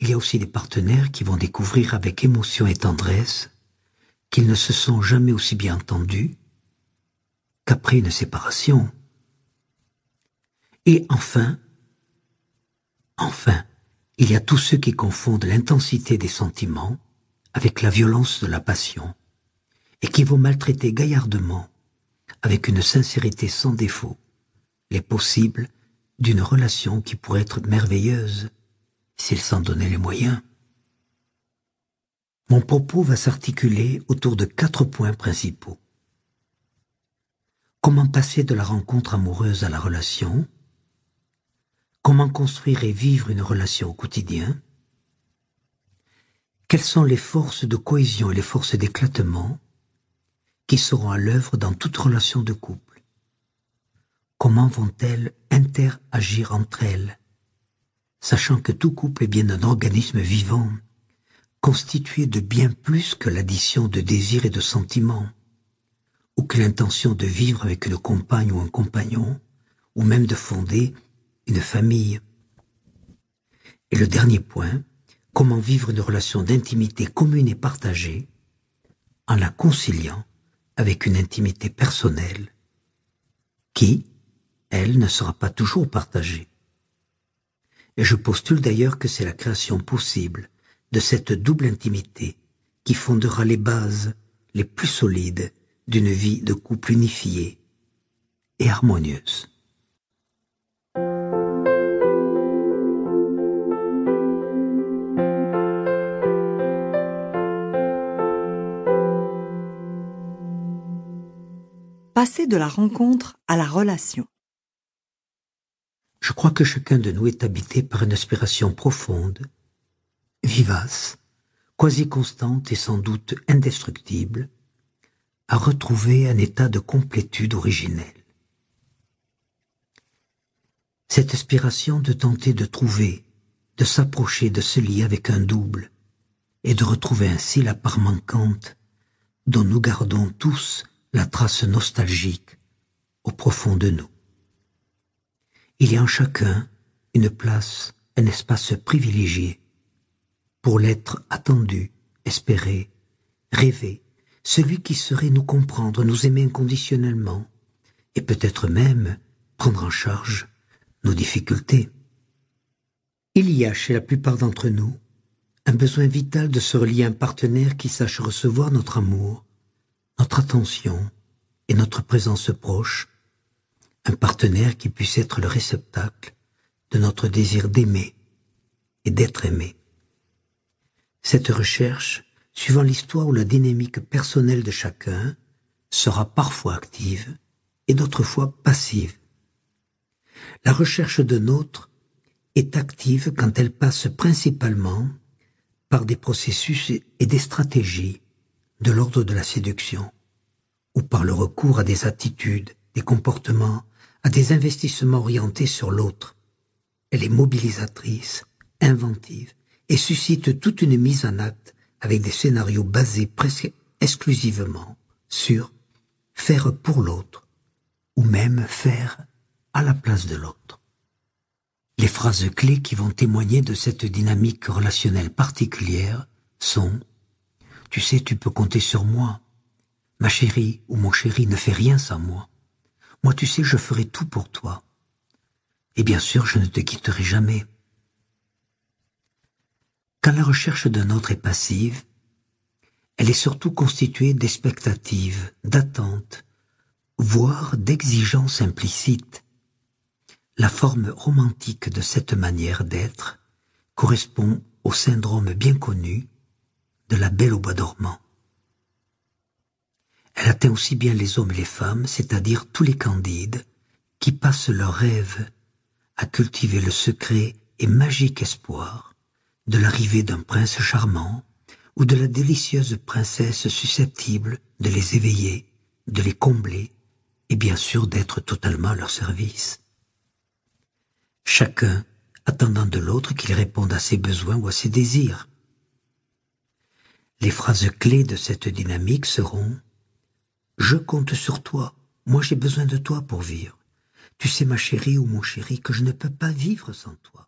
il y a aussi des partenaires qui vont découvrir avec émotion et tendresse qu'ils ne se sont jamais aussi bien entendus qu'après une séparation. Et enfin, enfin, il y a tous ceux qui confondent l'intensité des sentiments avec la violence de la passion, et qui vont maltraiter gaillardement, avec une sincérité sans défaut, les possibles d'une relation qui pourrait être merveilleuse s'ils s'en donnaient les moyens. Mon propos va s'articuler autour de quatre points principaux. Comment passer de la rencontre amoureuse à la relation? Comment construire et vivre une relation au quotidien? Quelles sont les forces de cohésion et les forces d'éclatement qui seront à l'œuvre dans toute relation de couple? Comment vont-elles interagir entre elles sachant que tout couple est bien un organisme vivant, constitué de bien plus que l'addition de désirs et de sentiments, ou que l'intention de vivre avec une compagne ou un compagnon, ou même de fonder une famille. Et le dernier point, comment vivre une relation d'intimité commune et partagée, en la conciliant avec une intimité personnelle, qui, elle, ne sera pas toujours partagée et je postule d'ailleurs que c'est la création possible de cette double intimité qui fondera les bases les plus solides d'une vie de couple unifiée et harmonieuse. Passer de la rencontre à la relation. Je crois que chacun de nous est habité par une aspiration profonde, vivace, quasi constante et sans doute indestructible, à retrouver un état de complétude originelle. Cette aspiration de tenter de trouver, de s'approcher de ce lit avec un double, et de retrouver ainsi la part manquante dont nous gardons tous la trace nostalgique au profond de nous. Il y a en chacun une place, un espace privilégié pour l'être attendu, espéré, rêvé, celui qui saurait nous comprendre, nous aimer inconditionnellement, et peut-être même prendre en charge nos difficultés. Il y a chez la plupart d'entre nous un besoin vital de se relier à un partenaire qui sache recevoir notre amour, notre attention et notre présence proche, un partenaire qui puisse être le réceptacle de notre désir d'aimer et d'être aimé. Cette recherche, suivant l'histoire ou la dynamique personnelle de chacun, sera parfois active et d'autres fois passive. La recherche de nôtre est active quand elle passe principalement par des processus et des stratégies de l'ordre de la séduction, ou par le recours à des attitudes, des comportements, à des investissements orientés sur l'autre. Elle est mobilisatrice, inventive, et suscite toute une mise en acte avec des scénarios basés presque exclusivement sur faire pour l'autre, ou même faire à la place de l'autre. Les phrases clés qui vont témoigner de cette dynamique relationnelle particulière sont ⁇ Tu sais, tu peux compter sur moi. Ma chérie ou mon chéri ne fait rien sans moi. Moi, tu sais, je ferai tout pour toi. Et bien sûr, je ne te quitterai jamais. Quand la recherche d'un autre est passive, elle est surtout constituée d'expectatives, d'attentes, voire d'exigences implicites. La forme romantique de cette manière d'être correspond au syndrome bien connu de la belle au bois dormant. Elle atteint aussi bien les hommes et les femmes, c'est-à-dire tous les candides, qui passent leurs rêves à cultiver le secret et magique espoir de l'arrivée d'un prince charmant ou de la délicieuse princesse susceptible de les éveiller, de les combler et bien sûr d'être totalement à leur service. Chacun attendant de l'autre qu'il réponde à ses besoins ou à ses désirs. Les phrases clés de cette dynamique seront je compte sur toi. Moi j'ai besoin de toi pour vivre. Tu sais, ma chérie ou mon chéri, que je ne peux pas vivre sans toi.